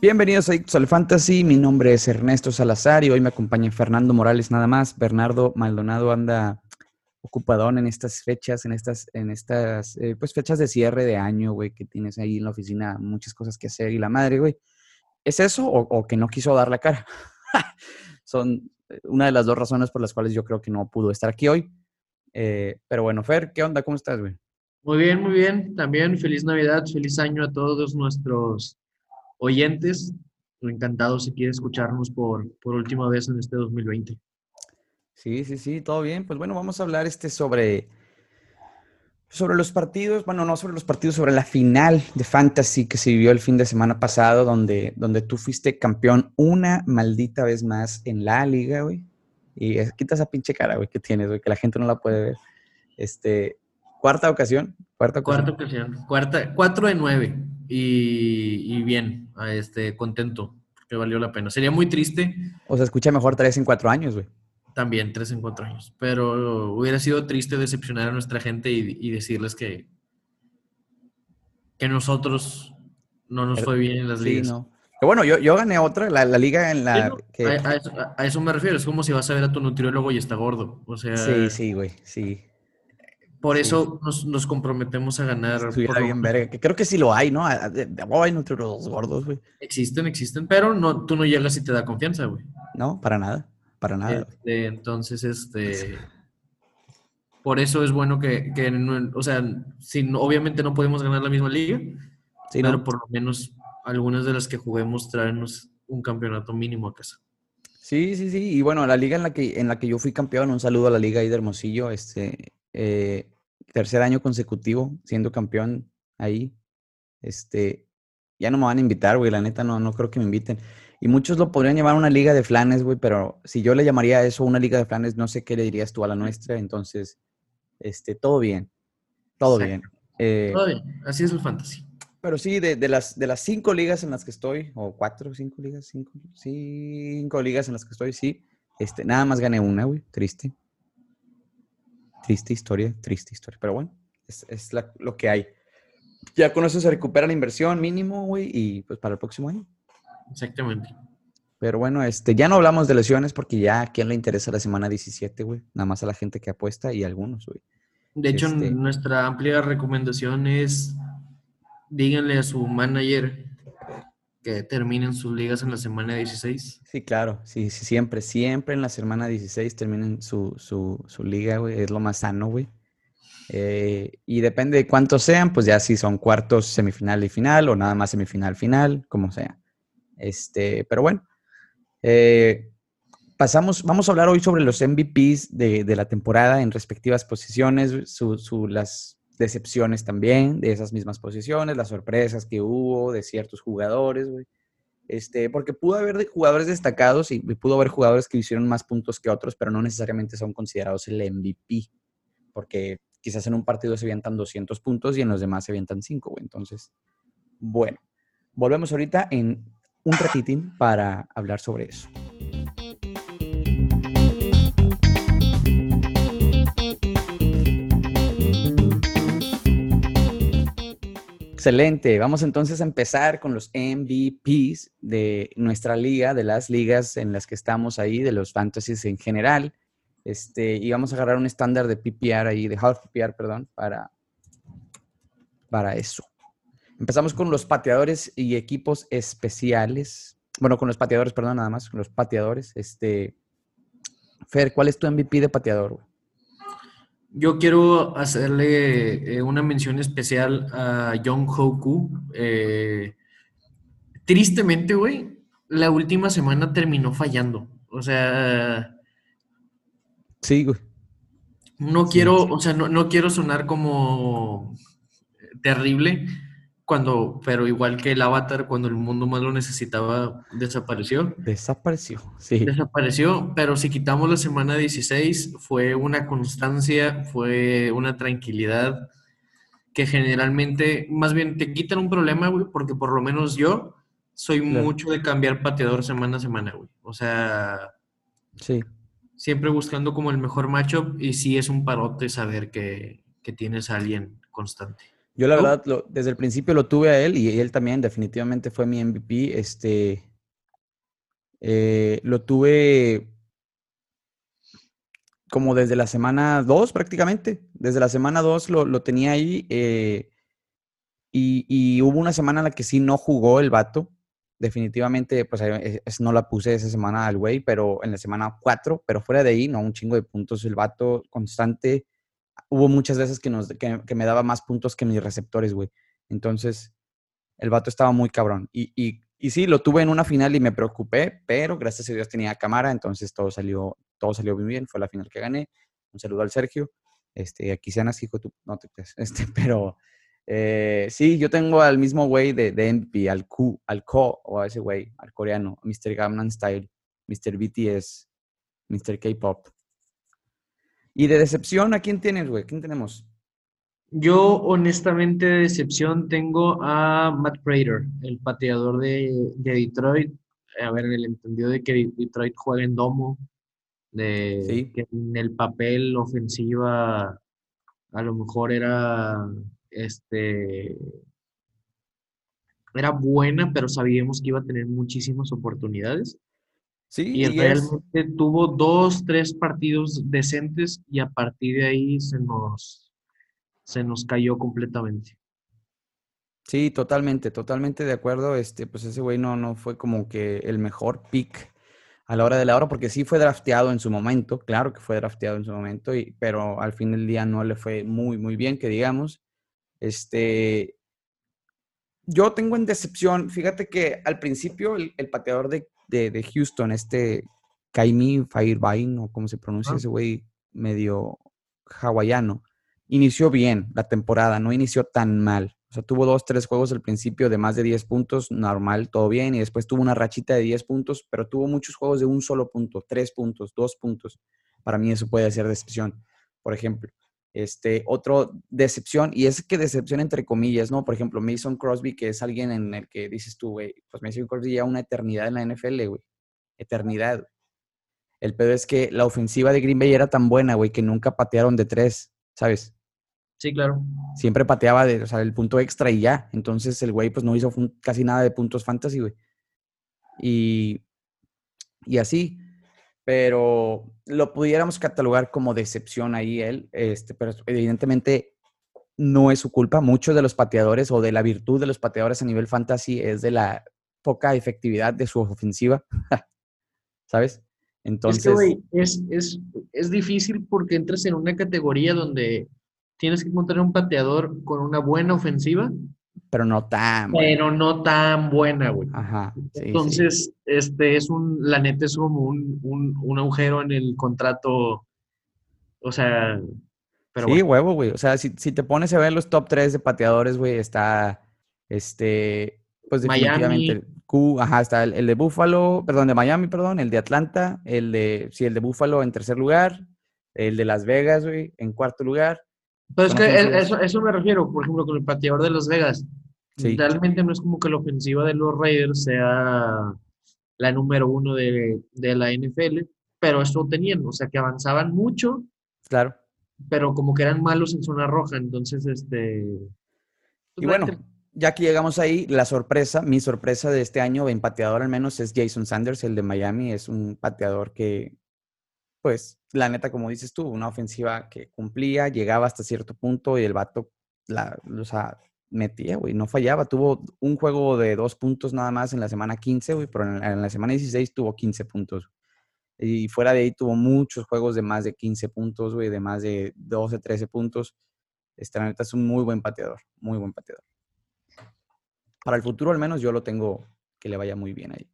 Bienvenidos a al Fantasy, mi nombre es Ernesto Salazar y hoy me acompaña Fernando Morales nada más. Bernardo Maldonado anda ocupadón en estas fechas, en estas, en estas eh, pues fechas de cierre de año, güey, que tienes ahí en la oficina muchas cosas que hacer y la madre, güey. ¿Es eso o, que no quiso dar la cara? Son eh, una de las dos razones por las cuales yo creo que no pudo estar aquí hoy. Eh, pero bueno, Fer, ¿qué onda? ¿Cómo estás, güey? Muy bien, muy bien. También feliz Navidad, feliz año a todos nuestros oyentes. Encantado si quiere escucharnos por, por última vez en este 2020. Sí, sí, sí, todo bien. Pues bueno, vamos a hablar este sobre, sobre los partidos, bueno, no sobre los partidos, sobre la final de Fantasy que se vivió el fin de semana pasado, donde, donde tú fuiste campeón una maldita vez más en la liga, güey. Y quita esa pinche cara, güey, que tienes, güey, que la gente no la puede ver. Este, cuarta ocasión. Cuarta ocasión. Cuarta ocasión. Cuarta, cuatro de nueve. Y, bien, este, contento, porque valió la pena. Sería muy triste. O sea, escucha mejor tres en cuatro años, güey. También, tres en cuatro años. Pero hubiera sido triste decepcionar a nuestra gente y, decirles que, que nosotros no nos fue bien en las ligas. No. Que bueno, yo, yo gané otra, la, liga en la... A, eso, me refiero, es como si vas a ver a tu nutriólogo y está gordo. O sea... Sí, sí, güey, sí. Por eso nos, comprometemos a ganar. bien verga. Que creo que sí lo hay, ¿no? Hay nutriólogos gordos, güey. Existen, existen, pero no, tú no llegas y te da confianza, güey. No, para nada, para nada. Este, entonces, este... Por eso es bueno que, o sea, si, obviamente no podemos ganar la misma liga, pero por lo menos algunas de las que juguemos traernos un campeonato mínimo a casa. Sí, sí, sí. Y bueno, la liga en la que, en la que yo fui campeón, un saludo a la liga ahí de Hermosillo, este, eh, tercer año consecutivo siendo campeón ahí. Este, ya no me van a invitar, güey, la neta no, no creo que me inviten. Y muchos lo podrían llamar una liga de flanes, güey, pero si yo le llamaría eso una liga de flanes, no sé qué le dirías tú a la nuestra. Entonces, este, todo bien. Todo bien. Eh, todo bien. Así es el fantasy. Pero sí, de, las, de las cinco ligas en las que estoy, o cuatro, cinco ligas, cinco, cinco ligas en las que estoy, sí, este, nada más gané una, güey, triste. Triste historia, triste historia. Pero bueno, es, es lo que hay. Ya con eso se recupera la inversión mínimo, güey, y pues para el próximo año. Exactamente. Pero bueno, este, ya no hablamos de lesiones porque ya a quién le interesa la semana 17, güey. Nada más a la gente que apuesta y algunos, güey. De hecho, este nuestra amplia recomendación es díganle a su manager que terminen sus ligas en la semana 16. Sí, claro, sí, sí, siempre, siempre en la semana 16 terminen su, su, su liga, güey, es lo más sano, güey. Eh, y depende de cuántos sean, pues ya si son cuartos, semifinal y final, o nada más semifinal, final, como sea. Este, pero bueno, eh, pasamos, vamos a hablar hoy sobre los MVPs de, de la temporada en respectivas posiciones, su, su, las decepciones también de esas mismas posiciones, las sorpresas que hubo de ciertos jugadores, güey. Este, porque pudo haber jugadores destacados y pudo haber jugadores que hicieron más puntos que otros, pero no necesariamente son considerados el MVP, porque quizás en un partido se avientan 200 puntos y en los demás se avientan 5, güey. Entonces, bueno, volvemos ahorita en un ratitín para hablar sobre eso. Excelente. Vamos entonces a empezar con los MVPs de nuestra liga, de las ligas en las que estamos ahí, de los fantasies en general. Este, y vamos a agarrar un estándar de PPR ahí, de half PPR, perdón, para, para eso. Empezamos con los pateadores y equipos especiales. Bueno, con los pateadores, perdón, nada más, con los pateadores. Este, Fer, ¿cuál es tu MVP de pateador? Yo quiero hacerle eh, una mención especial a Young Hoku. Eh, tristemente, güey, la última semana terminó fallando. O sea. Sí, güey. No quiero, o sea, no, no quiero sonar como terrible, cuando, pero igual que el Avatar, cuando el mundo más lo necesitaba, desapareció. Desapareció, sí. Desapareció, pero si quitamos la semana 16, fue una constancia, fue una tranquilidad que generalmente, más bien te quitan un problema, güey, porque por lo menos yo soy mucho de cambiar pateador semana a semana, güey. O sea, sí. Siempre buscando como el mejor matchup y sí es un parote saber que, que tienes a alguien constante. Yo la verdad, desde el principio lo tuve a él y él también definitivamente fue mi MVP. Este, eh, lo tuve como desde la semana 2 prácticamente. Desde la semana 2 lo, tenía ahí. Eh, y, hubo una semana en la que sí no jugó el vato. Definitivamente, pues no la puse esa semana al güey, pero en la semana 4, pero fuera de ahí, no, un chingo de puntos. El vato constante. Hubo muchas veces que, nos, que, me daba más puntos que mis receptores, güey. Entonces, el vato estaba muy cabrón. Y, y, y, sí, lo tuve en una final y me preocupé, pero gracias a Dios tenía cámara, entonces todo salió, todo salió muy bien. Fue la final que gané. Un saludo al Sergio. Este, aquí sean así, hijo, tú, no te crees. Este, pero eh, sí, yo tengo al mismo güey de, de MP, al Q, al Ko, o a ese güey, al coreano, Mr. Gangnam Style, Mr. BTS, Mr. K-Pop. Y de decepción, ¿a quién tienes, güey? ¿Quién tenemos? Yo, honestamente, de decepción tengo a Matt Prater, el pateador de, Detroit. A ver, el entendido de que Detroit juega en domo, de que en el papel ofensiva a lo mejor era este, era buena, pero sabíamos que iba a tener muchísimas oportunidades. Sí, y, realmente tuvo dos, tres partidos decentes y a partir de ahí se nos, se nos cayó completamente. Sí, totalmente, totalmente de acuerdo. Este, pues ese güey no, no fue como que el mejor pick a la hora de la hora, porque sí fue drafteado en su momento, claro que fue drafteado en su momento, y, pero al fin del día no le fue muy, muy bien, que digamos. Este, yo tengo en decepción, fíjate que al principio el, pateador de, de, Houston, este Kaimi Firebine, o como se pronuncia ese güey, medio hawaiano, inició bien la temporada, no inició tan mal. O sea, tuvo dos, tres juegos al principio de más de 10 puntos, normal, todo bien, y después tuvo una rachita de 10 puntos, pero tuvo muchos juegos de un solo punto, tres puntos, dos puntos. Para mí eso puede ser decepción, por ejemplo. Este, otro decepción, y es que decepción entre comillas, ¿no? Por ejemplo, Mason Crosby, que es alguien en el que dices tú, güey, pues Mason Crosby ya una eternidad en la NFL, güey. Eternidad. El pedo es que la ofensiva de Green Bay era tan buena, güey, que nunca patearon de tres, ¿sabes? Sí, claro. Siempre pateaba de, o sea, el punto extra y ya. Entonces el güey, pues no hizo casi nada de puntos fantasy, güey. Y, y así pero lo pudiéramos catalogar como decepción ahí él, este, pero evidentemente no es su culpa. Muchos de los pateadores o de la virtud de los pateadores a nivel fantasy es de la poca efectividad de su ofensiva, ¿sabes? Entonces... Es, es, es difícil porque entras en una categoría donde tienes que encontrar un pateador con una buena ofensiva pero no tan buena. Pero no tan buena, güey. Ajá. Entonces, este es un, la neta es como un, un, agujero en el contrato. O sea, pero Sí, huevo, güey. O sea, si, si, te pones a ver los top 3 de pateadores, güey, está este, pues definitivamente Q, ajá, está el, de Buffalo, perdón, de Miami, perdón, el de Atlanta, el de, sí, el de Buffalo en tercer lugar, el de Las Vegas, güey, en cuarto lugar, pero es que eso, eso me refiero, por ejemplo, con el pateador de Las Vegas. Realmente no es como que la ofensiva de los Raiders sea la número uno de, de la NFL, pero eso tenían, o sea, que avanzaban mucho. Claro. Pero como que eran malos en zona roja, entonces, este... Pues y bueno, ya que llegamos ahí, la sorpresa, mi sorpresa de este año en pateador al menos es Jason Sanders, el de Miami. Es un pateador que pues la neta, como dices tú, una ofensiva que cumplía, llegaba hasta cierto punto y el vato, la, o sea, metía, güey, no fallaba. Tuvo un juego de dos puntos nada más en la semana 15, güey, pero en, la semana 16 tuvo 15 puntos. Y fuera de ahí tuvo muchos juegos de más de 15 puntos, güey, de más de 12, 13 puntos. Esta neta es un muy buen pateador, muy buen pateador. Para el futuro al menos yo lo tengo que le vaya muy bien ahí.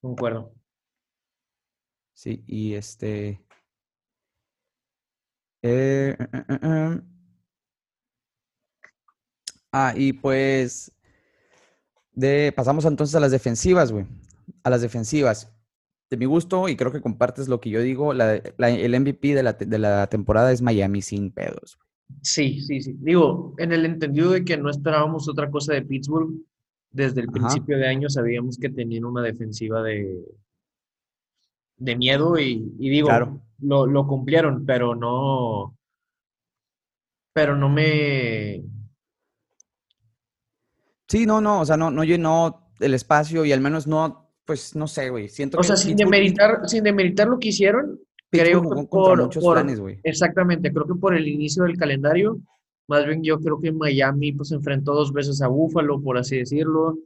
Concuerdo. Sí, y este, eh, eh, eh, ah, y pues de, pasamos entonces a las defensivas, güey. A las defensivas. De mi gusto, y creo que compartes lo que yo digo, el MVP de la, temporada es Miami sin pedos. Sí, sí, sí. Digo, en el entendido de que no esperábamos otra cosa de Pittsburgh, desde el principio de año sabíamos que tenían una defensiva de, de miedo y, digo, lo, lo, cumplieron, pero no, pero no me, Sí, no, no, o sea, no, no llenó el espacio y al menos no, pues no sé, güey. Siento O que sea, sin Pittsburgh- demeritar, sin demeritar lo que hicieron, Pittsburgh creo que por, muchos por- planes, güey. exactamente, creo que por el inicio del calendario, más bien yo creo que Miami pues enfrentó dos veces a Buffalo, por así decirlo,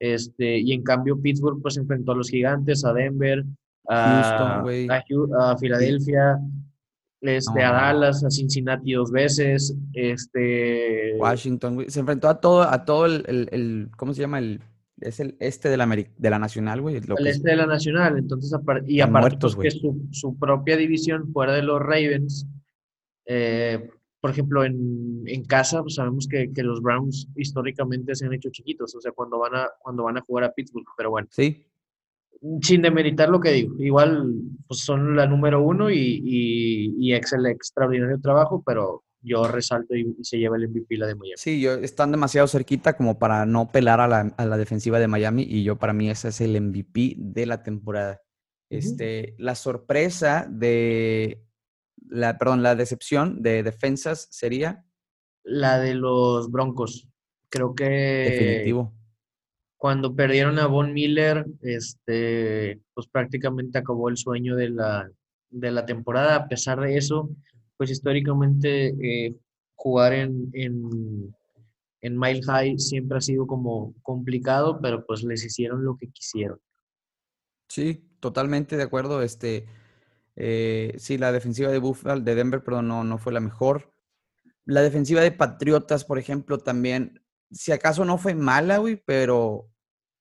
este, y en cambio Pittsburgh pues enfrentó a los Gigantes, a Denver, a, Houston, güey. a a Filadelfia, este, a. Dallas, a Cincinnati dos veces, este, Washington, güey. Se enfrentó a todo, a todo el, el- el- ¿cómo se llama? El, es el este de la, de la Nacional, güey. es- este de la Nacional, entonces y aparte muertos, pues, que su, su propia división fuera de los Ravens, eh, por ejemplo, en, en casa pues, sabemos que, que los Browns históricamente se han hecho chiquitos, o sea, cuando van a, cuando van a jugar a Pittsburgh, pero bueno, Sí, sin demeritar lo que digo, igual pues son la número uno y, y, y excel extraordinario trabajo, pero yo resalto y, y se lleva el MVP la de Miami. sí, yo, están demasiado cerquita como para no pelar a la, a la defensiva de Miami y yo para mí ese es el MVP de la temporada. Este, la sorpresa de, la, perdón, la decepción de defensas sería La de los Broncos, creo que definitivo. Cuando perdieron a Von Miller, este, pues prácticamente acabó el sueño de la, de la temporada. A pesar de eso, pues históricamente eh, jugar en, en, en Mile High siempre ha sido como complicado, pero pues les hicieron lo que quisieron. Sí, totalmente de acuerdo. Este, eh, sí, la defensiva de Buffalo, de Denver, perdón, no, no fue la mejor. La defensiva de Patriotas, por ejemplo, también, si acaso no fue mala, güey, pero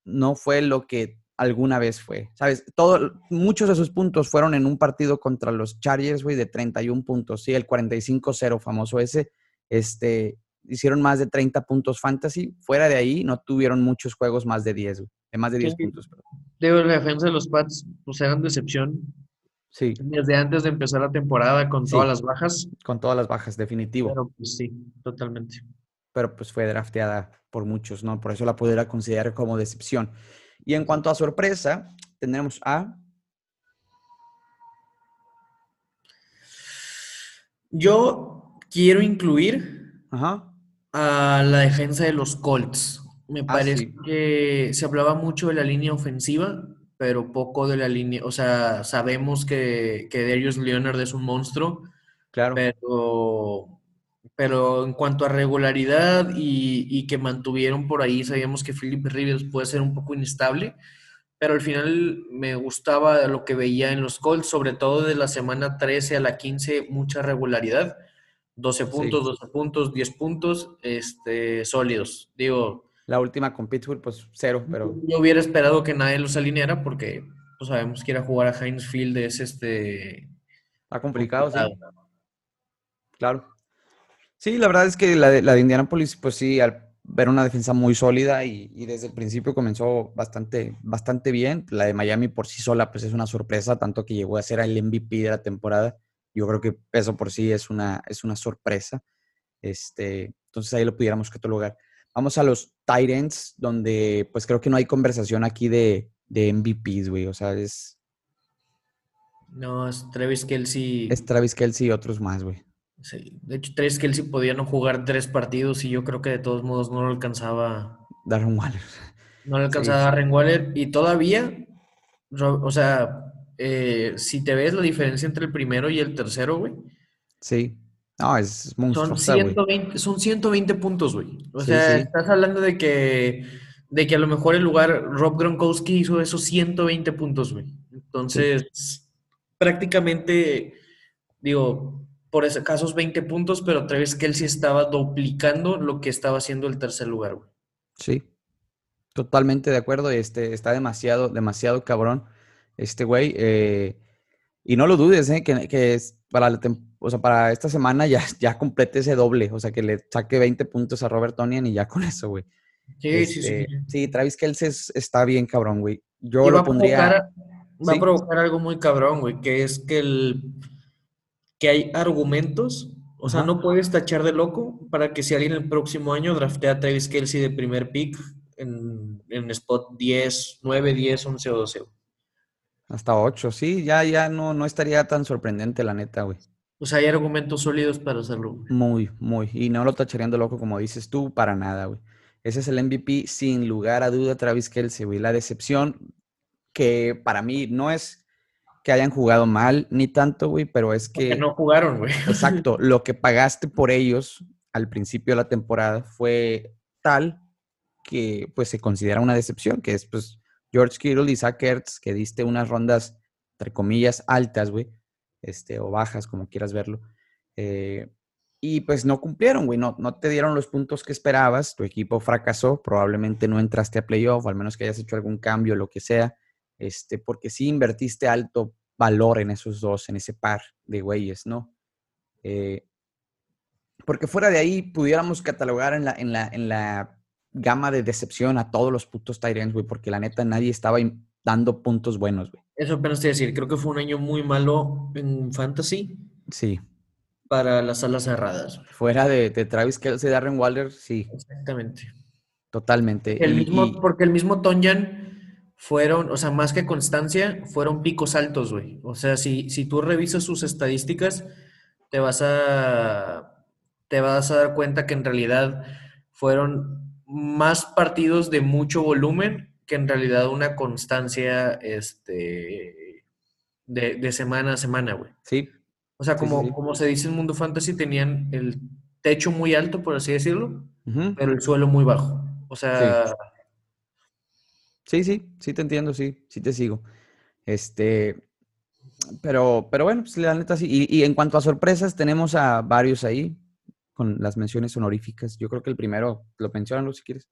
no fue lo que alguna vez fue. ¿Sabes? Todo, muchos de sus puntos fueron en un partido contra los Chargers, güey, de 31 puntos. Sí, el 45-0 famoso ese. Este, hicieron más de 30 puntos fantasy. Fuera de ahí, no tuvieron muchos juegos más de 10, güey, de más de 10 Sí. puntos. perdón. Digo, la defensa de los Pats, pues eran decepción Sí. desde antes de empezar la temporada con Sí. todas las bajas, Con todas las bajas, definitivo. Pero, pero pues sí, totalmente. Pues fue drafteada por muchos, ¿no? Por eso la pudiera considerar como decepción. Y en cuanto a sorpresa, tenemos a. Yo quiero incluir Ajá. a la defensa de los Colts. Me Ah, parece sí. que se hablaba mucho de la línea ofensiva, pero poco de la línea. O sea, sabemos que, que Darius Leonard es un monstruo, Claro. pero, pero en cuanto a regularidad y, y que mantuvieron por ahí, sabíamos que Philip Rivers puede ser un poco inestable, pero al final me gustaba lo que veía en los Colts, sobre todo de la semana 13 a la 15, mucha regularidad. 12 Sí. puntos, 12 puntos, 10 puntos, este, sólidos. Digo, La última con Pittsburgh, pues cero, pero yo hubiera esperado que nadie los alineara porque pues, sabemos que ir a jugar a Heinz Field es este está complicado, sí. complicado. Claro. Sí, la verdad es que la de, la de Indianapolis, pues sí, al ver una defensa muy sólida y, y desde el principio comenzó bastante, bastante bien. La de Miami por sí sola, pues es una sorpresa, tanto que llegó a ser el MVP de la temporada. Yo creo que eso por sí es una, es una sorpresa. Este, entonces ahí lo pudiéramos catalogar. Vamos a los Titans, donde pues creo que no hay conversación aquí de, de MVPs, güey. O sea, es, No, es Travis Kelsey. es Travis Kelsey y otros más, güey. Sí. De hecho, Travis Kelsey podía no jugar tres partidos y yo creo que de todos modos no lo alcanzaba. Darren Waller. No le alcanzaba a Darren Waller. Y todavía, o sea, eh, si te ves la diferencia entre el primero y el tercero, güey, Sí. No, es son monstruosa, güey. 120, son 120 puntos, güey. O Sí, sea, sí. estás hablando de que, de que a lo mejor el lugar Rob Gronkowski hizo esos 120 puntos, güey. Entonces, prácticamente, digo, por ese casos 20 puntos, pero Travis Kelsey estaba duplicando lo que estaba haciendo el tercer lugar, güey. Sí, totalmente de acuerdo. Este, está demasiado, demasiado cabrón este güey. eh, y no lo dudes, eh, que, que es para, la tem- o sea, para esta semana ya, ya complete ese doble. O sea, que le saque 20 puntos a Robert Tonian y ya con eso, güey. Sí, sí, sí. Este, sí, Travis Kelce es- está bien cabrón, güey. Yo Y lo a pondría. va Sí. a provocar algo muy cabrón, güey, que es que el que hay argumentos, o sea, no puedes tachar de loco para que si alguien el próximo año draftea a Travis Kelsey de primer pick en, en spot 10, 9, 10, 11 o 12. güey. Hasta 8, sí, ya, ya no, no estaría tan sorprendente, la neta, güey. O sea, hay argumentos sólidos para hacerlo. güey. Muy, muy. Y no lo tacharían de loco, como dices tú, para nada, güey. Ese es el MVP sin lugar a duda, Travis Kelsey, güey. La decepción que para mí no es que hayan jugado mal ni tanto, güey, pero es que... no jugaron, güey. Exacto. Lo que pagaste por ellos al principio de la temporada fue tal que pues se considera una decepción, que es pues George Kittle y Zach Ertz, que diste unas rondas, entre comillas, altas, güey, este, o bajas, como quieras verlo. Eh, y pues no cumplieron, güey, no, no te dieron los puntos que esperabas, tu equipo fracasó, probablemente no entraste a playoff, o al menos que hayas hecho algún cambio, lo que sea, este, porque sí invertiste alto valor en esos dos, en ese par de güeyes, ¿no? Eh, porque fuera de ahí pudiéramos catalogar en la, en la, en la gama de decepción a todos los putos Tyrants, güey, porque la neta nadie estaba dando puntos buenos, güey. Eso apenas te decir, creo que fue un año muy malo en Fantasy. Sí. Para las alas cerradas. Fuera de, de Travis Kelsey, Darren Waller, sí. Exactamente. Totalmente. El mismo, Porque el mismo Tonyan fueron, o sea, más que constancia, fueron picos altos, güey. O sea, si, si tú revisas sus estadísticas, te vas a te vas a dar cuenta que en realidad fueron más partidos de mucho volumen que en realidad una constancia este, de, semana a semana, güey. Sí. O sea, como, como se dice en Mundo Fantasy, tenían el techo muy alto, por así decirlo, pero el suelo muy bajo. O sea... Sí. Sí, sí, te entiendo, sí, sí te sigo. Este, pero, pero bueno, pues la neta sí. Y, y en cuanto a sorpresas, tenemos a varios ahí con las menciones honoríficas. Yo creo que el primero, lo mencionan si quieres.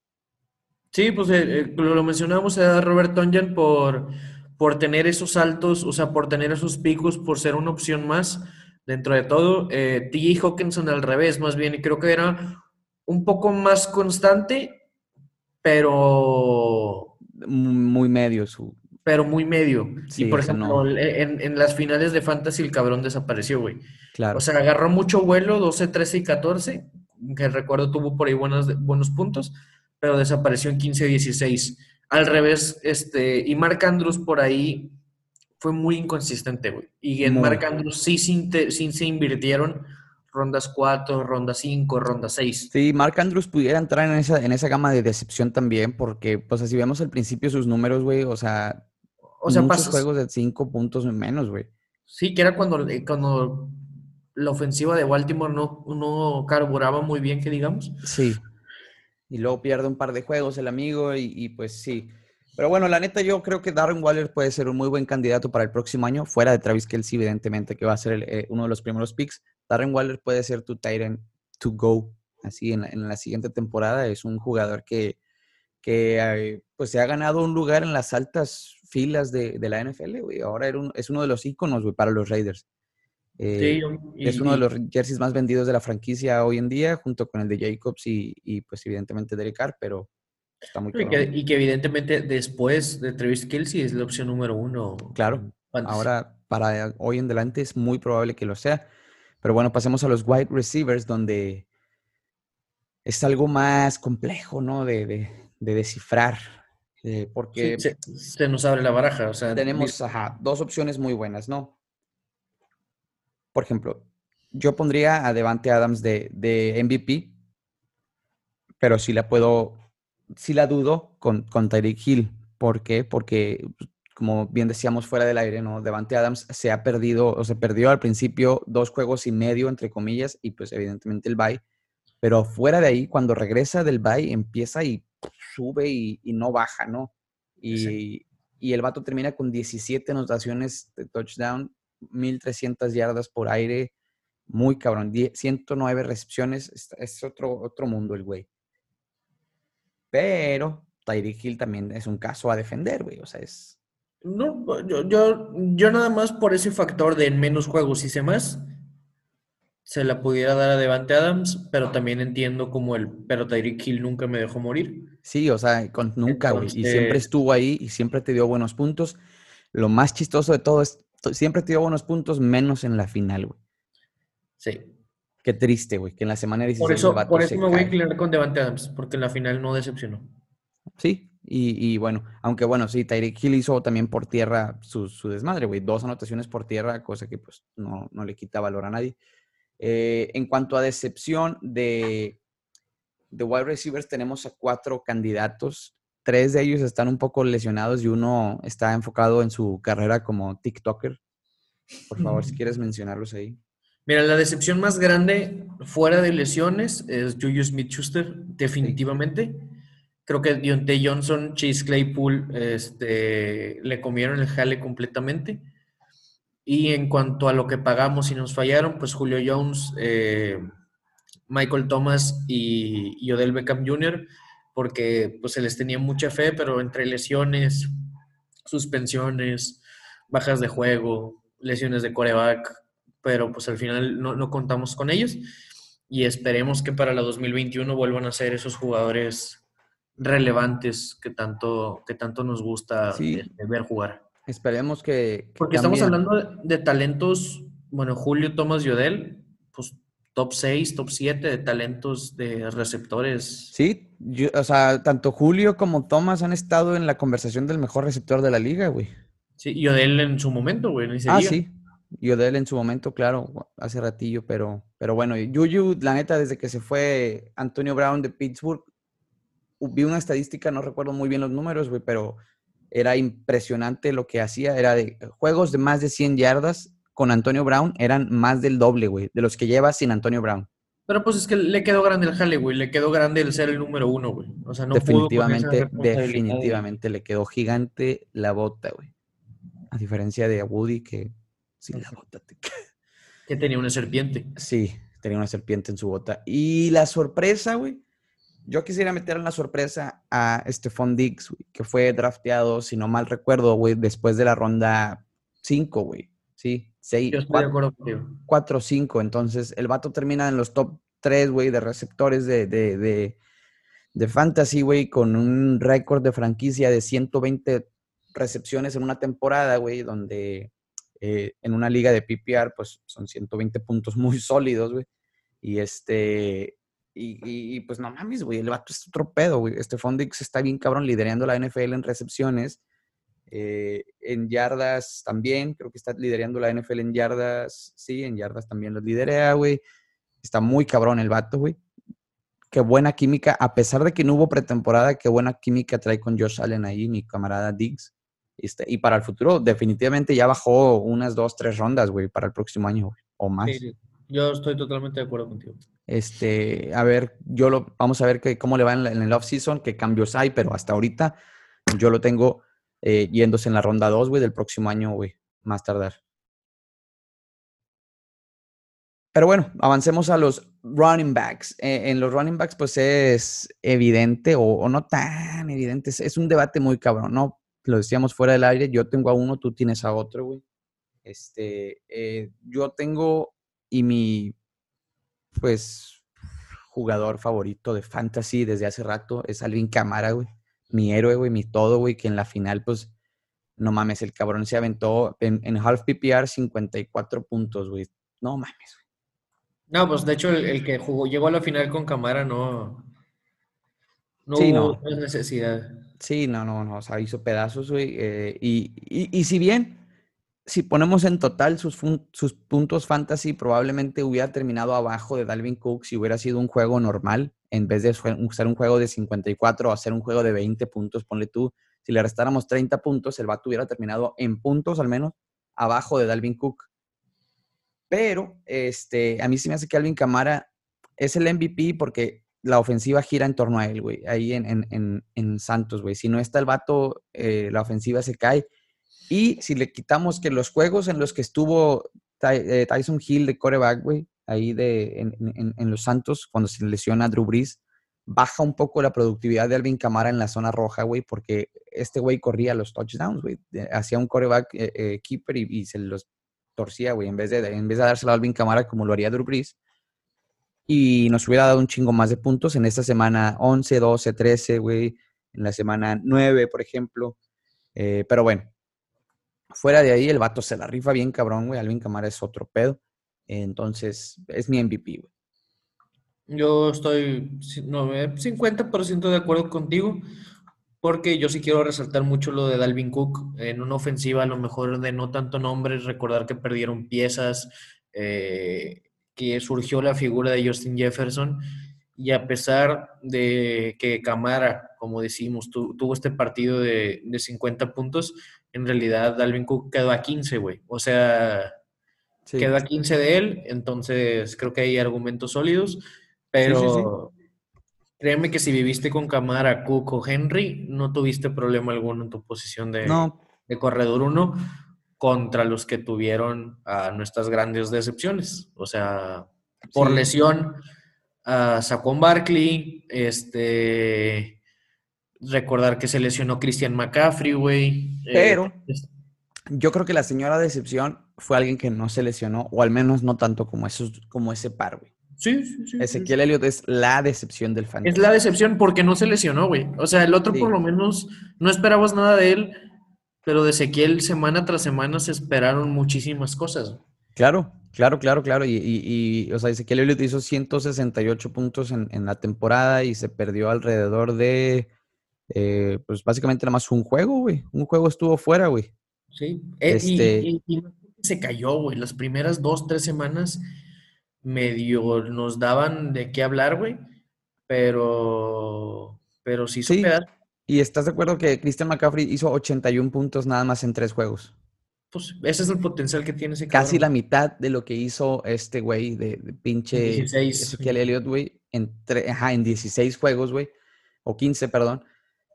Sí, pues eh, eh, lo mencionamos a Robert Tonjan por, por tener esos saltos, o sea, por tener esos picos, por ser una opción más dentro de todo. Eh, T.J. Hawkinson al revés, más bien, y creo que era un poco más constante, pero... Muy medio su, pero muy medio. y por ejemplo, en, las finales de Fantasy el cabrón desapareció, güey. Claro. O sea, agarró mucho vuelo, 12, 13 y 14, que recuerdo tuvo por ahí buenos, buenos puntos, pero desapareció en 15 y 16. Al revés, este, y Mark Andrews por ahí fue muy inconsistente, güey. Y en Mark Andrews sí, sí, se invirtieron rondas 4, ronda 5, ronda 6. Sí, Mark Andrews pudiera entrar en esa, en esa gama de decepción también, porque, pues, si vemos al principio sus números, güey, o sea, o sea, muchos juegos de cinco puntos menos, güey. Sí, que era cuando, eh, cuando la ofensiva de Baltimore no, no carburaba muy bien, que digamos. Sí. Y luego pierde un par de juegos el amigo y, pues sí. Pero bueno, la neta yo creo que Darren Waller puede ser un muy buen candidato para el próximo año, fuera de Travis Kelsey, evidentemente, que va a ser eh, uno de los primeros picks. Darren Waller puede ser tu Tyrant to go, así en en la siguiente temporada. Es un jugador que, que pues se ha ganado un lugar en las altas filas de, la NFL, güey. Ahora es uno de los íconos, güey, para los Raiders. Eh, es uno de los jerseys más vendidos de la franquicia hoy en día, junto con el de Jacobs y, pues evidentemente Derek Carr, pero está muy claro. Y, que, evidentemente después de Travis Kelsey es la opción número uno. Claro. Ahora, para hoy en adelante es muy probable que lo sea. Pero bueno, pasemos a los wide receivers, donde es algo más complejo, ¿no? de de descifrar. Eh, porque se, nos abre la baraja. O sea, tenemos dos opciones muy buenas, ¿no? Por ejemplo, yo pondría a Devante Adams de, de MVP, pero sí la puedo, sí la dudo con, con Tyreek Hill. ¿Por qué? Porque, como bien decíamos fuera del aire, ¿no? Devante Adams se ha perdido, o se perdió al principio dos juegos y medio, entre comillas, y pues evidentemente el bye. Pero fuera de ahí, cuando regresa del bye, empieza y sube y, no baja, ¿no? Y, el vato termina con 17 anotaciones de touchdown, 1300 yardas por aire, muy cabrón, 109 recepciones, es otro, otro mundo el güey. Pero Tyreek Hill también es un caso a defender, güey, o sea, es... No, yo, yo, yo nada más por ese factor de menos juegos y más, se la pudiera dar a Devante Adams, pero también entiendo como el, pero Tyreek Hill nunca me dejó morir. Sí, o sea, con, nunca, güey. Y siempre estuvo ahí y siempre te dio buenos puntos. Lo más chistoso de todo es, siempre te dio buenos puntos, menos en la final, güey. Sí. Qué triste, güey, que en la semana 16 Por eso, por eso me voy a inclinar con Devante Adams, porque en la final no decepcionó. Sí, y, bueno, aunque bueno, sí, Tyreek Hill hizo también por tierra su, su desmadre, güey. Dos anotaciones por tierra, cosa que pues no, no le quita valor a nadie. Eh, en cuanto a decepción de, de wide receivers tenemos a cuatro candidatos. Tres de ellos están un poco lesionados y uno está enfocado en su carrera como TikToker. Por favor, si quieres mencionarlos ahí. Mira, la decepción más grande fuera de lesiones es Juju Smith-Schuster, definitivamente. Creo que Johnson, Chase Claypool, este, le comieron el jale completamente. Y en cuanto a lo que pagamos y nos fallaron, pues Julio Jones, eh, Michael Thomas y, y, Odell Beckham Jr., porque pues se les tenía mucha fe, pero entre lesiones, suspensiones, bajas de juego, lesiones de coreback, pero pues al final no, no contamos con ellos y esperemos que para la 2021 vuelvan a ser esos jugadores relevantes que tanto, que tanto nos gusta ver jugar. Esperemos que... Porque estamos hablando de, talentos, bueno, Julio, Tomás Yodel, pues top 6, top 7 de talentos de receptores. Sí, o sea, tanto Julio como Tomás han estado en la conversación del mejor receptor de la liga, güey. Sí, y Odell en su momento, güey. ah, sí. Y Odell en su momento, claro, hace ratillo, pero, pero bueno, Yuyu, la neta, desde que se fue Antonio Brown de Pittsburgh, vi una estadística, no recuerdo muy bien los números, güey, pero era impresionante lo que hacía. Era de juegos de más de 100 yardas con Antonio Brown, eran más del doble, güey, de los que lleva sin Antonio Brown. Pero pues es que le quedó grande el jale, güey. Le quedó grande el ser el número uno, güey. O sea, no definitivamente, definitivamente le quedó gigante la bota, güey. A diferencia de Woody que sin la bota te... Que tenía una serpiente. Sí, tenía una serpiente en su bota. Y la sorpresa, güey, yo quisiera meter en la sorpresa a Stephon Diggs, que fue drafteado, si no mal recuerdo, güey, después de la ronda 5, güey. Sí, 6. Yo estoy de acuerdo 4 o 5. Entonces, el vato termina en los top 3, güey, de receptores de, de, de, de fantasy, güey, con un récord de franquicia de 120 recepciones en una temporada, güey, donde eh, en una liga de PPR, pues son 120 puntos muy sólidos, güey. Y este, y, pues no mames, güey, el vato es otro pedo, güey. Este Fondix está bien cabrón liderando la NFL en recepciones. Eh, en yardas también, creo que está liderando la NFL en yardas. Sí, en yardas también los liderea, güey. Está muy cabrón el vato, güey. Qué buena química, a pesar de que no hubo pretemporada, qué buena química trae con Josh Allen ahí, mi camarada Diggs. Este, y para el futuro, definitivamente ya bajó unas dos, tres rondas, güey, para el próximo año, güey, o más. yo estoy totalmente de acuerdo contigo. Este, a ver, yo lo, vamos a ver que, cómo le va en, el off-season, qué cambios hay, pero hasta ahorita yo lo tengo eh, yéndose en la ronda 2, güey, del próximo año, güey, más tardar. Pero bueno, avancemos a los running backs. Eh, en los running backs, pues es evidente o, no tan evidente. Es, un debate muy cabrón, ¿no? Lo decíamos fuera del aire. Yo tengo a uno, tú tienes a otro, güey. Este, eh, yo tengo y mi pues, jugador favorito de fantasy desde hace rato es Alvin Camara, güey. Mi héroe, güey, mi todo, güey, que en la final, pues, no mames, el cabrón se aventó en, half PPR 54 puntos, güey. No mames, güey. No, pues de hecho el, que jugó, llegó a la final con Camara no, no sí, hubo no. necesidad. Sí, no, no, no, o sea, hizo pedazos, güey. Eh, y, y, y, si bien si ponemos en total sus, puntos fantasy, probablemente hubiera terminado abajo de Dalvin Cook si hubiera sido un juego normal, en vez de ser un juego de 54 o hacer un juego de 20 puntos, ponle tú. Si le restáramos 30 puntos, el vato hubiera terminado en puntos al menos abajo de Dalvin Cook. Pero este, a mí sí me hace que Alvin Camara es el MVP porque la ofensiva gira en torno a él, güey, ahí en, en, Santos, güey. Si no está el vato, eh, la ofensiva se cae y si le quitamos que los juegos en los que estuvo eh, Tyson Hill de coreback, güey, ahí de, en, los Santos, cuando se lesiona Drew Brees, baja un poco la productividad de Alvin Camara en la zona roja, güey, porque este güey corría los touchdowns, güey. Hacía un coreback eh, eh, keeper y, se los torcía, güey, en vez de, en vez de dárselo a Alvin Camara como lo haría Drew Brees. Y nos hubiera dado un chingo más de puntos en esta semana 11, 12, 13, güey. En la semana 9, por ejemplo. pero bueno, Fuera de ahí, el vato se la rifa bien cabrón, güey. Alvin Camara es otro pedo. Entonces, es mi MVP, güey. Yo estoy 50% de acuerdo contigo, porque yo sí quiero resaltar mucho lo de Dalvin Cook. En una ofensiva, a lo mejor de no tanto nombre, recordar que perdieron piezas, eh, que surgió la figura de Justin Jefferson Y a pesar de que Camara, como decimos, tuvo este partido de, de 50 puntos, en realidad Dalvin Cook quedó a 15, güey. O sea, quedó a 15 de él, entonces creo que hay argumentos sólidos, pero créeme que si viviste con Camara, Cook o Henry, no tuviste problema alguno en tu posición de, de corredor 1 contra los que tuvieron a nuestras grandes decepciones. O sea, por lesión, a Saquon Barkley, este, recordar que se lesionó Christian McCaffrey, güey. Eh, Pero yo creo que la señora decepción fue alguien que no se lesionó, o al menos no tanto como, esos, como ese par, güey. Sí, sí, sí. Ezequiel Elliott es la decepción del fan. Es la decepción porque no se lesionó, güey. O sea, el otro por lo menos no esperabas nada de él, pero de Ezequiel semana tras semana se esperaron muchísimas cosas. Claro, claro, claro, claro. Y, y, o sea, Ezequiel Elliott hizo 168 puntos en, en, la temporada y se perdió alrededor de, eh, pues básicamente nada más un juego, güey. Un juego estuvo fuera, güey. Sí, eh, este... y, se cayó, güey. Las primeras dos, tres semanas medio nos daban de qué hablar, güey. Pero, pero sí, sí. ¿Y estás de acuerdo que Christian McCaffrey hizo 81 puntos nada más en tres juegos? Pues ese es el potencial que tiene ese Casi la mitad de lo que hizo este güey de, pinche 16. Ezequiel Elliott, güey, en, ajá, en 16 juegos, güey. O 15, perdón.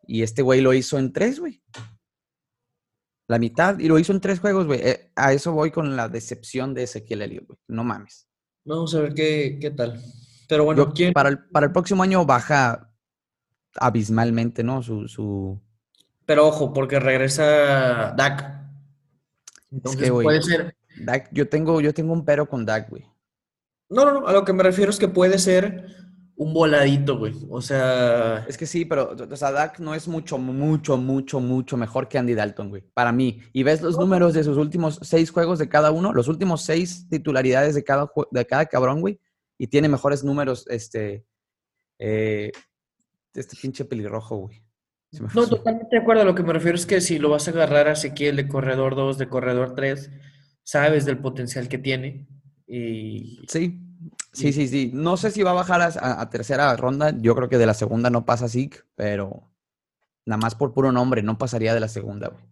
Y este güey lo hizo en tres, güey. La mitad, y lo hizo en tres juegos, güey. Eh, a eso voy con la decepción de Ezequiel Elliott, güey. No mames. Vamos a ver qué, qué tal. Pero bueno, ¿quién? Para, el, para el próximo año baja abismalmente, ¿no? Su, su... Pero ojo, porque regresa Dak. Entonces puede ser. Dak, yo tengo, yo tengo un pero con Dak, güey. No, no, no. A lo que me refiero es que puede ser un voladito, güey. O sea. Es que sí, pero, o sea, Dak no es mucho, mucho, mucho, mucho mejor que Andy Dalton, güey. Para mí. Y ves los números de sus últimos seis juegos de cada uno, los últimos seis titularidades de cada, de cada cabrón, güey. Y tiene mejores números, este. Eh, este pinche pelirrojo, güey. No, totalmente de acuerdo. Lo que me refiero es que si lo vas a agarrar a Ezequiel de corredor 2, de corredor 3, sabes del potencial que tiene. Y... Sí, Sí, sí, sí. No sé si va a bajar a, tercera ronda. Yo creo que de la segunda no pasa así, pero nada más por puro nombre, no pasaría de la segunda, güey.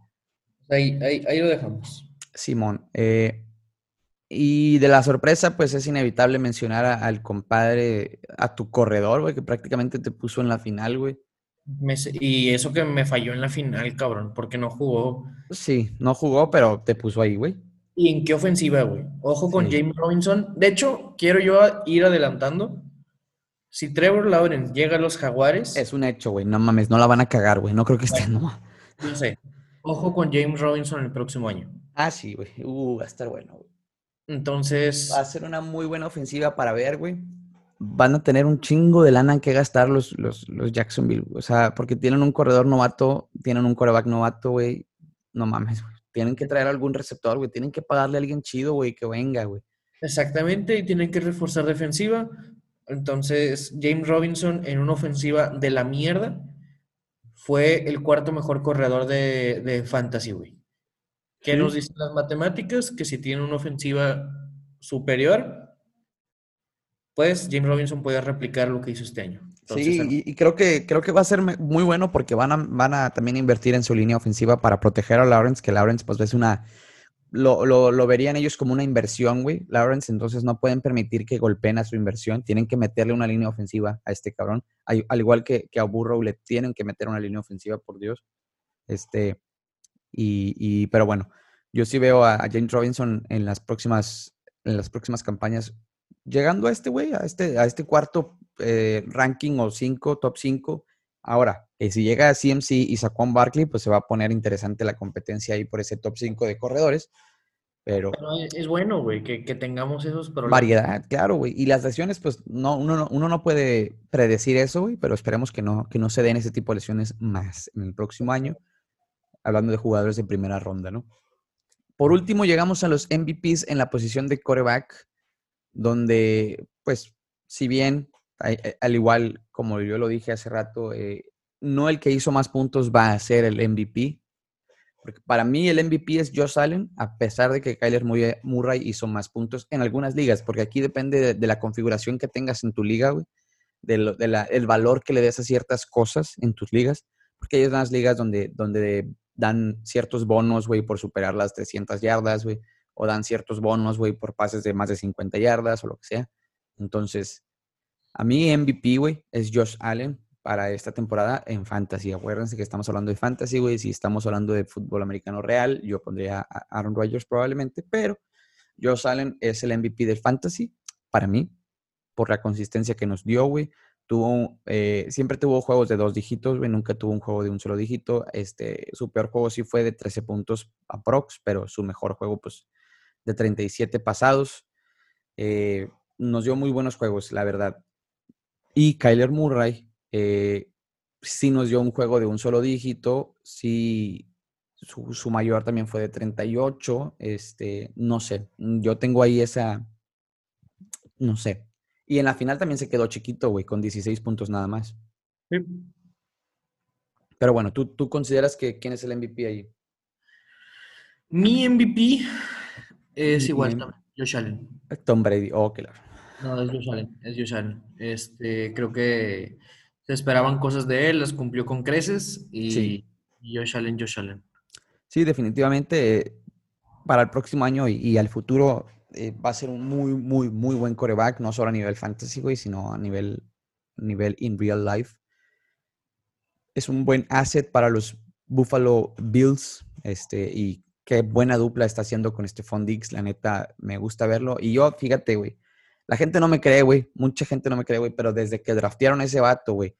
Ahí, ahí, ahí, lo dejamos. Simón. Eh, y de la sorpresa, pues es inevitable mencionar al compadre, a tu corredor, güey, que prácticamente te puso en la final, güey. y eso que me falló en la final, cabrón, porque no jugó. Sí, no jugó, pero te puso ahí, güey. ¿Y en qué ofensiva, güey? Ojo con James Robinson. De hecho, quiero yo ir adelantando. Si Trevor Lawrence llega a los Jaguares. Es un hecho, güey. No mames, no la van a cagar, güey. No creo que estén, no. No sé. Ojo con James Robinson el próximo año. Ah, sí, güey. Uh, va a estar bueno, güey. Entonces. Va a ser una muy buena ofensiva para ver, güey. Van a tener un chingo de lana que gastar los, los, los Jacksonville. O sea, porque tienen un corredor novato, tienen un coreback novato, güey. No mames, güey. Tienen que traer algún receptor, güey. Tienen que pagarle a alguien chido, güey, que venga, güey. Exactamente, y tienen que reforzar defensiva. Entonces, James Robinson en una ofensiva de la mierda fue el cuarto mejor corredor de, Fantasy, güey. ¿Qué nos dicen las matemáticas? Que si tiene una ofensiva superior, pues James Robinson puede replicar lo que hizo este año sí, y, creo que creo que va a ser muy bueno porque van a, van a también invertir en su línea ofensiva para proteger a Lawrence, que Lawrence pues es una lo, lo, verían ellos como una inversión, güey, Lawrence, entonces no pueden permitir que golpeen a su inversión, tienen que meterle una línea ofensiva a este cabrón, al, igual que, que, a Burrow le tienen que meter una línea ofensiva, por Dios. Este, y, y pero bueno, yo sí veo a, a James Robinson en las próximas, en las próximas campañas llegando a este güey, a este, a este cuarto eh, ranking o cinco, top 5. Ahora, eh, si llega a CMC y Saquon Barkley, pues se va a poner interesante la competencia ahí por ese top 5 de corredores. Pero, es bueno, güey, que, tengamos esos problemas. Variedad, claro, güey. Y las lesiones, pues no uno, no, uno no puede predecir eso, güey, pero esperemos que no, que no se den ese tipo de lesiones más en el próximo año. Hablando de jugadores de primera ronda, ¿no? Por último, llegamos a los MVPs en la posición de coreback donde, pues, si bien, al igual como yo lo dije hace rato, eh, no el que hizo más puntos va a ser el MVP. Porque para mí el MVP es Josh Allen, a pesar de que Kyler Murray hizo más puntos en algunas ligas, porque aquí depende de, la configuración que tengas en tu liga, güey. del valor que le des a ciertas cosas en tus ligas, porque hay unas ligas donde, donde dan ciertos bonos, güey, por superar las 300 yardas, güey, o dan ciertos bonos, güey, por pases de más de 50 yardas o lo que sea. Entonces, a mí MVP, güey, es Josh Allen para esta temporada en Fantasy. Acuérdense que estamos hablando de Fantasy, güey. Si estamos hablando de fútbol americano real, yo pondría a Aaron Rodgers probablemente, pero Josh Allen es el MVP del Fantasy para mí, por la consistencia que nos dio, güey. Tuvo, eh, siempre tuvo juegos de dos dígitos, güey, nunca tuvo un juego de un solo dígito. Este, su peor juego sí fue de 13 puntos aprox, pero su mejor juego, pues, de 37 pasados. Eh, nos dio muy buenos juegos, la verdad. Y Kyler Murray eh, sí nos dio un juego de un solo dígito, sí, su, mayor también fue de 38, este, no sé, yo tengo ahí esa, no sé. Y en la final también se quedó chiquito, güey, con 16 puntos nada más. Pero bueno, ¿tú, ¿tú consideras que quién es el MVP ahí? Mi MVP es igual, Josh Allen. Tom Brady, oh, claro. No, es Josh es Josh. Este, creo que se esperaban cosas de él, las cumplió con creces y, sí. Josh Allen, Josh Allen. Sí, definitivamente para el próximo año y, al futuro eh, va a ser un muy, muy, muy buen coreback, no solo a nivel fantasy, güey, sino a nivel, nivel in real life. Es un buen asset para los Buffalo Bills este, y qué buena dupla está haciendo con este Dix. La neta, me gusta verlo. Y yo, fíjate, güey, la gente no me cree, güey. Mucha gente no me cree, güey. Pero desde que draftearon ese vato, güey,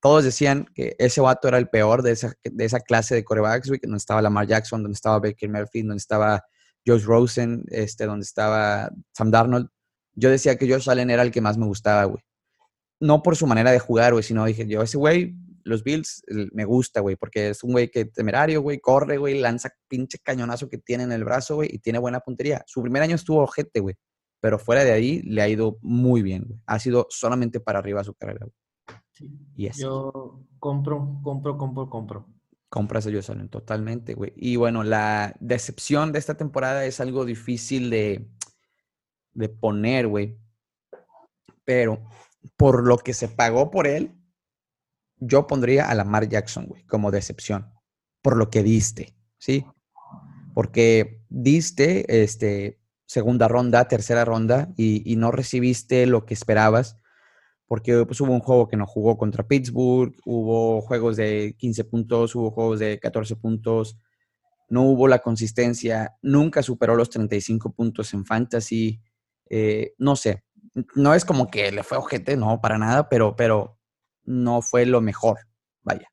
todos decían que ese vato era el peor de esa, de esa clase de corebacks, güey, donde estaba Lamar Jackson, donde estaba Baker Murphy, donde estaba Josh Rosen, este, donde estaba Sam Darnold. Yo decía que Josh Allen era el que más me gustaba, güey. No por su manera de jugar, güey, sino dije, yo ese güey, los Bills, me gusta, güey, porque es un güey que temerario, güey, corre, güey, lanza pinche cañonazo que tiene en el brazo, güey, y tiene buena puntería. Su primer año estuvo ojete, güey. Pero fuera de ahí le ha ido muy bien, Ha sido solamente para arriba su carrera, Y Yo compro, compro, compro, compro. Compras ellos salen totalmente, güey. Y bueno, la decepción de esta temporada es algo difícil de, de poner, güey. Pero por lo que se pagó por él, yo pondría a Lamar Jackson, güey, como decepción. Por lo que diste, ¿sí? Porque diste, este, segunda ronda, tercera ronda y, no recibiste lo que esperabas porque pues, hubo un juego que no jugó contra Pittsburgh, hubo juegos de 15 puntos, hubo juegos de 14 puntos, no hubo la consistencia, nunca superó los 35 puntos en fantasy, eh, no sé, no es como que le fue ojete, no, para nada, pero, pero no fue lo mejor, vaya.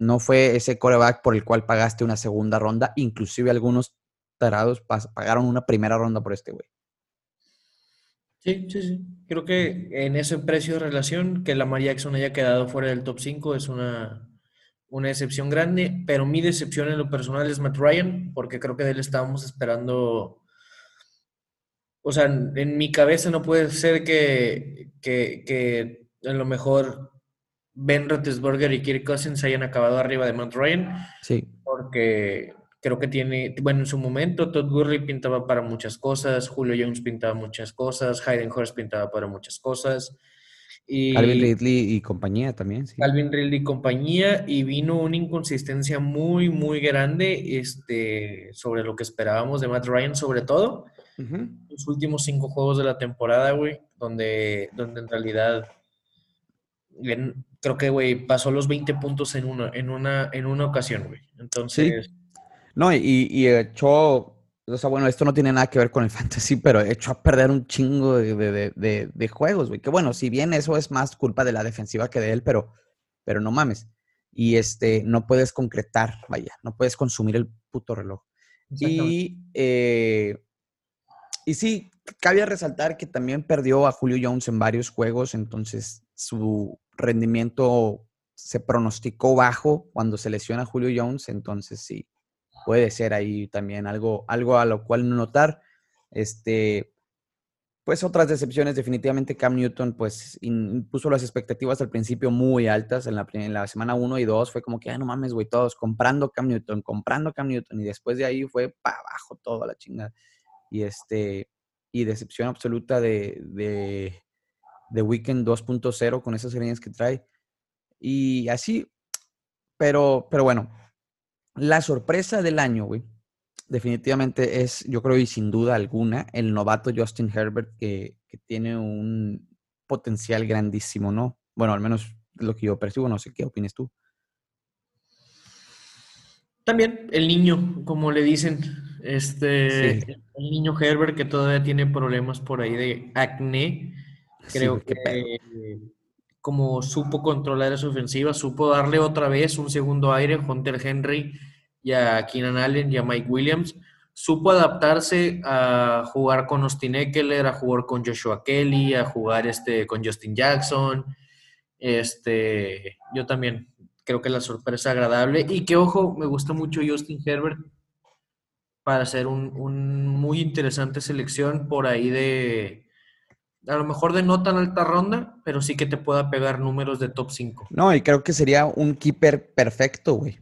No fue ese coreback por el cual pagaste una segunda ronda, inclusive algunos tarados pagaron una primera ronda por este güey. Sí, sí, sí. Creo que en ese precio de relación, que Lamar Jackson haya quedado fuera del top 5 es una, una excepción grande, pero mi decepción en lo personal es Matt Ryan, porque creo que de él estábamos esperando. O sea, en, mi cabeza no puede ser que, que, que a lo mejor Ben Roethlisberger y Kirk Cousins hayan acabado arriba de Matt Ryan. Sí. Porque creo que tiene, bueno, en su momento Todd Gurley pintaba para muchas cosas, Julio Jones pintaba muchas cosas, Hayden Hurst pintaba para muchas cosas. Y Calvin Ridley y compañía también. Sí. Calvin Ridley y compañía, y vino una inconsistencia muy, muy grande este, sobre lo que esperábamos de Matt Ryan, sobre todo. Los últimos cinco juegos de la temporada, güey, donde, donde en realidad creo que, güey, pasó los 20 puntos en una, en una, en una ocasión, güey. Entonces. No, y, y echó, o sea, bueno, esto no tiene nada que ver con el fantasy, pero echó a perder un chingo de, juegos, güey. Que bueno, si bien eso es más culpa de la defensiva que de él, pero, pero no mames. Y este, no puedes concretar, vaya, no puedes consumir el puto reloj. Y, eh, y sí, cabe resaltar que también perdió a Julio Jones en varios juegos, entonces su rendimiento se pronosticó bajo cuando se lesiona a Julio Jones, entonces sí, puede ser ahí también algo, algo a lo cual notar. Este, pues otras decepciones, definitivamente Cam Newton, pues puso las expectativas al principio muy altas en la, semana 1 y 2, fue como que, ah, no mames, güey, todos comprando Cam Newton, comprando Cam Newton, y después de ahí fue para abajo todo la chingada. Y este, y decepción absoluta de, The Weeknd 2.0 con esas líneas que trae. Y así, pero, pero bueno, la sorpresa del año, güey, definitivamente es, yo creo y sin duda alguna, el novato Justin Herbert que, que tiene un potencial grandísimo, ¿no? Bueno, al menos lo que yo percibo, no sé qué opinas tú. También el niño, como le dicen, este, el niño Herbert que todavía tiene problemas por ahí de acné, creo que como supo controlar esa ofensiva, supo darle otra vez un segundo aire a Hunter Henry y a Keenan Allen y a Mike Williams, supo adaptarse a jugar con Austin Eckler, a jugar con Joshua Kelly, a jugar este, con Justin Jackson. Este, yo también creo que la sorpresa agradable. Y que, ojo, me gusta mucho Justin Herbert para hacer un, un muy interesante selección por ahí de, a lo mejor de no tan alta ronda, pero sí que te pueda pegar números de top 5. No, y creo que sería un keeper perfecto, güey.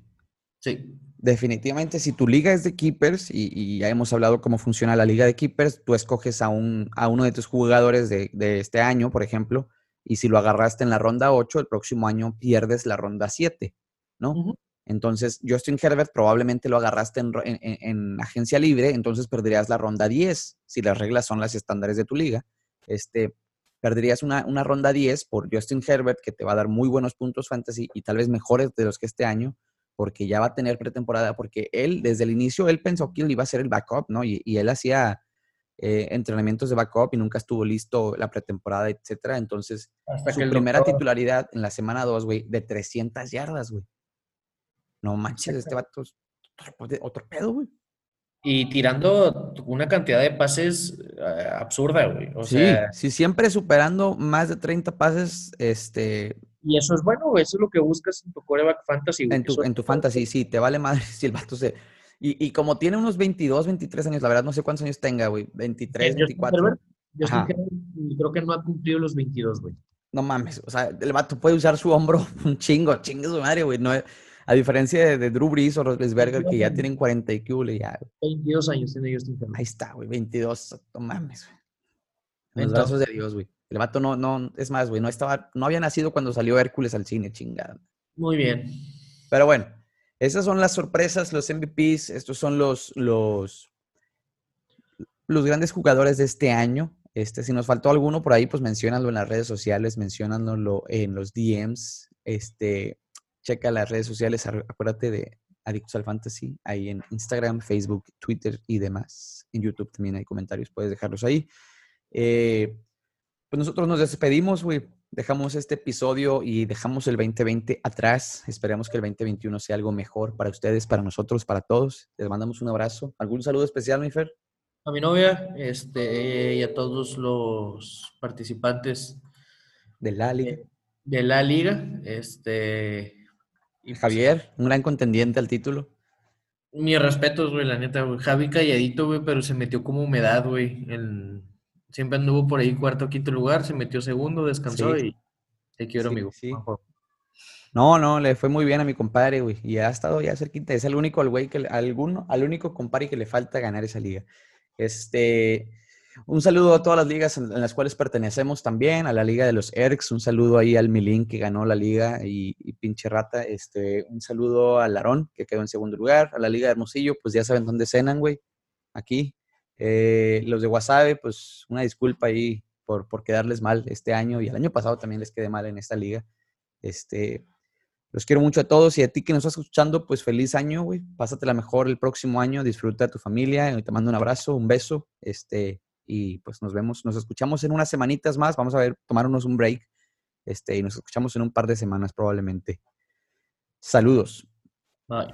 Sí. Definitivamente, si tu liga es de keepers, y, ya hemos hablado cómo funciona la liga de keepers, tú escoges a, un, a uno de tus jugadores de, de este año, por ejemplo, y si lo agarraste en la ronda 8, el próximo año pierdes la ronda 7, ¿no? Entonces, Justin Herbert probablemente lo agarraste en, agencia libre, entonces perderías la ronda 10, si las reglas son las estándares de tu liga. Este, perderías una, una, ronda 10 por Justin Herbert, que te va a dar muy buenos puntos fantasy y tal vez mejores de los que este año, porque ya va a tener pretemporada, porque él, desde el inicio, él pensó que él iba a ser el backup, ¿no? Y, y él hacía eh, entrenamientos de backup y nunca estuvo listo la pretemporada, etcétera. Entonces, su primera titularidad en la semana 2, güey, de 300 yardas, güey. No manches, este vato es otro, pedo, güey. Y tirando una cantidad de pases eh, absurda, güey. O sí, sea, sí, siempre superando más de 30 pases, este... Y eso es bueno, güey. Eso es lo que buscas en tu coreback fantasy. En tu, en tu fantasy, sí. Te vale madre si el vato se y, y, como tiene unos 22, 23 años, la verdad no sé cuántos años tenga, güey. 23, 24. Yo creo que no ha cumplido los 22, güey. No mames, o sea, el vato puede usar su hombro un chingo, chingo su madre, güey. No, a diferencia de, Drew Brees o Rosberger, que ya tienen 40 y que ya. 22 años tiene Justin Herbert. Ahí está, güey, 22, no mames, güey. En los brazos de Dios, güey. El vato no, no, es más, güey, no estaba, no había nacido cuando salió Hércules al cine, chingada. Muy bien. Pero bueno, esas son las sorpresas, los MVPs, estos son los, los, los grandes jugadores de este año. Este, si nos faltó alguno por ahí, pues menciónalo en las redes sociales, menciónalo en los DMs. Este, checa las redes sociales, acuérdate de Adictos al Fantasy, ahí en Instagram, Facebook, Twitter y demás. En YouTube también hay comentarios, puedes dejarlos ahí. Eh, pues nosotros nos despedimos, güey dejamos este episodio y dejamos el 2020 atrás. Esperemos que el 2021 sea algo mejor para ustedes, para nosotros, para todos. Les mandamos un abrazo. ¿Algún saludo especial, mi Fer? A mi novia este, y a todos los participantes de la liga. De, la liga. Este, y pues, Javier, un gran contendiente al título. Mi respeto, güey, la neta, güey. Javi calladito, güey, pero se metió como humedad, güey, en, Siempre anduvo por ahí cuarto o quinto lugar, se metió segundo, descansó y te quiero, amigo. No, no, le fue muy bien a mi compadre, güey. Y ha estado ya cerquita. Es el único al güey que alguno, al único compadre que le falta ganar esa liga. Este, un saludo a todas las ligas en, las cuales pertenecemos también, a la liga de los ERCs, un saludo ahí al Milín que ganó la liga y, y, pinche rata, este, un saludo al Larón que quedó en segundo lugar, a la liga de Hermosillo, pues ya saben dónde cenan, güey, aquí, eh, los de Wasabe, pues una disculpa ahí por, por quedarles mal este año y el año pasado también les quedé mal en esta liga. Este, los quiero mucho a todos y a ti que nos estás escuchando, pues feliz año, güey. Pásatela mejor el próximo año, disfruta de tu familia, te mando un abrazo, un beso, este, y pues nos vemos, nos escuchamos en unas semanitas más, vamos a ver, tomarnos un break, este, y nos escuchamos en un par de semanas probablemente. Saludos. Bye.